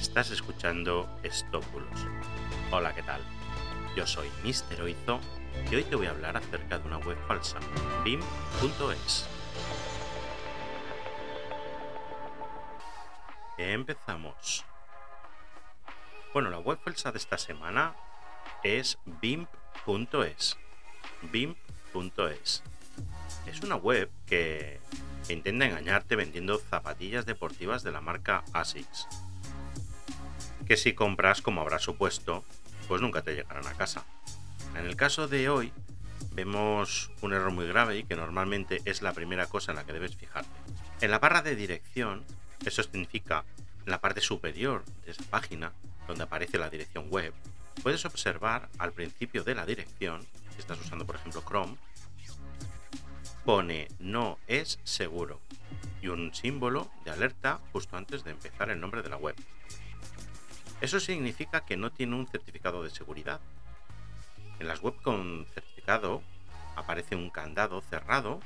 Estás escuchando Estópulos. Hola, ¿qué tal? Yo soy Mister Oizo y hoy te voy a hablar acerca de una web falsa, bim.es. Empezamos. Bueno, la web falsa de esta semana es bimp.es. bimp.es. Es una web que intenta engañarte vendiendo zapatillas deportivas de la marca ASICS. Que si compras, como habrás supuesto, pues nunca te llegarán a casa. En el caso de hoy, vemos un error muy grave y que normalmente es la primera cosa en la que debes fijarte. En la barra de dirección, eso significa en la parte superior de esa página, donde aparece la dirección web, puedes observar al principio de la dirección, si estás usando por ejemplo Chrome, pone no es seguro y un símbolo de alerta justo antes de empezar el nombre de la web. Eso significa que no tiene un certificado de seguridad. En las web con certificado aparece un candado cerrado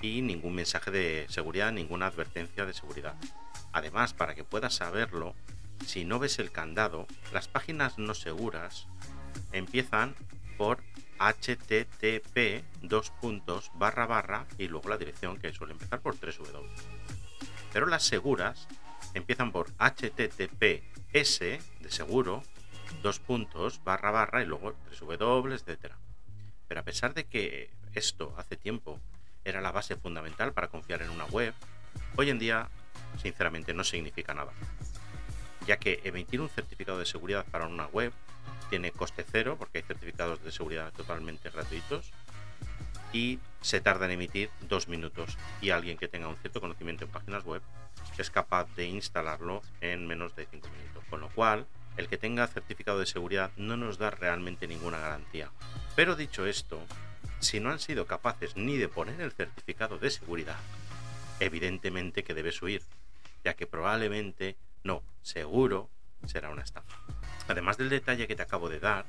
y ningún mensaje de seguridad, ninguna advertencia de seguridad. Además, para que puedas saberlo, si no ves el candado, las páginas no seguras empiezan por http dos puntos barra barra y luego la dirección que suele empezar por 3w. Pero las seguras empiezan por https de seguro dos puntos barra barra y luego 3w, etcétera. Pero a pesar de que esto hace tiempo era la base fundamental para confiar en una web, hoy en día sinceramente no significa nada, ya que emitir un certificado de seguridad para una web tiene coste cero porque hay certificados de seguridad totalmente gratuitos y se tarda en emitir dos minutos y alguien que tenga un cierto conocimiento en páginas web es capaz de instalarlo en menos de cinco minutos. Con lo cual, el que tenga certificado de seguridad no nos da realmente ninguna garantía. Pero dicho esto, si no han sido capaces ni de poner el certificado de seguridad, evidentemente que debes huir, ya que probablemente, no, seguro, será una estafa. Además del detalle que te acabo de dar,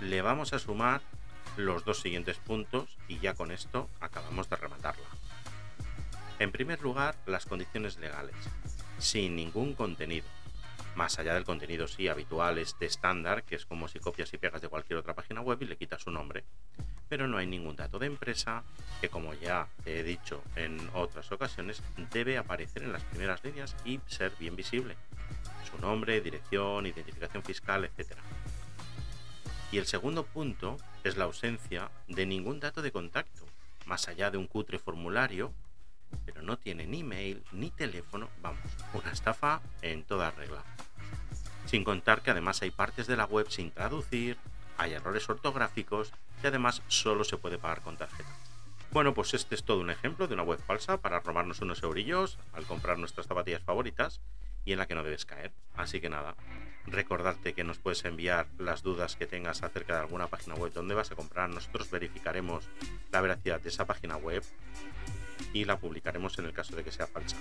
le vamos a sumar los dos siguientes puntos y ya con esto acabamos de rematarla. En primer lugar, las condiciones legales, sin ningún contenido. Más allá del contenido sí habitual, este estándar, que es como si copias y pegas de cualquier otra página web y le quitas su nombre. Pero no hay ningún dato de empresa que, como ya he dicho en otras ocasiones, debe aparecer en las primeras líneas y ser bien visible su nombre, dirección, identificación fiscal, etc. Y el segundo punto es la ausencia de ningún dato de contacto, más allá de un cutre formulario, pero no tiene ni mail ni teléfono, vamos, una estafa en toda regla. Sin contar que además hay partes de la web sin traducir, hay errores ortográficos y además solo se puede pagar con tarjeta. Bueno, pues este es todo un ejemplo de una web falsa para robarnos unos eurillos al comprar nuestras zapatillas favoritas y en la que no debes caer. Así que nada, recordarte que nos puedes enviar las dudas que tengas acerca de alguna página web donde vas a comprar. Nosotros verificaremos la veracidad de esa página web y la publicaremos en el caso de que sea falsa.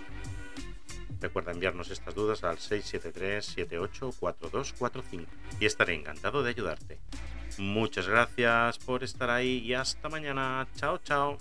Recuerda enviarnos estas dudas al 673-784245 y estaré encantado de ayudarte. Muchas gracias por estar ahí y hasta mañana. Chao, chao.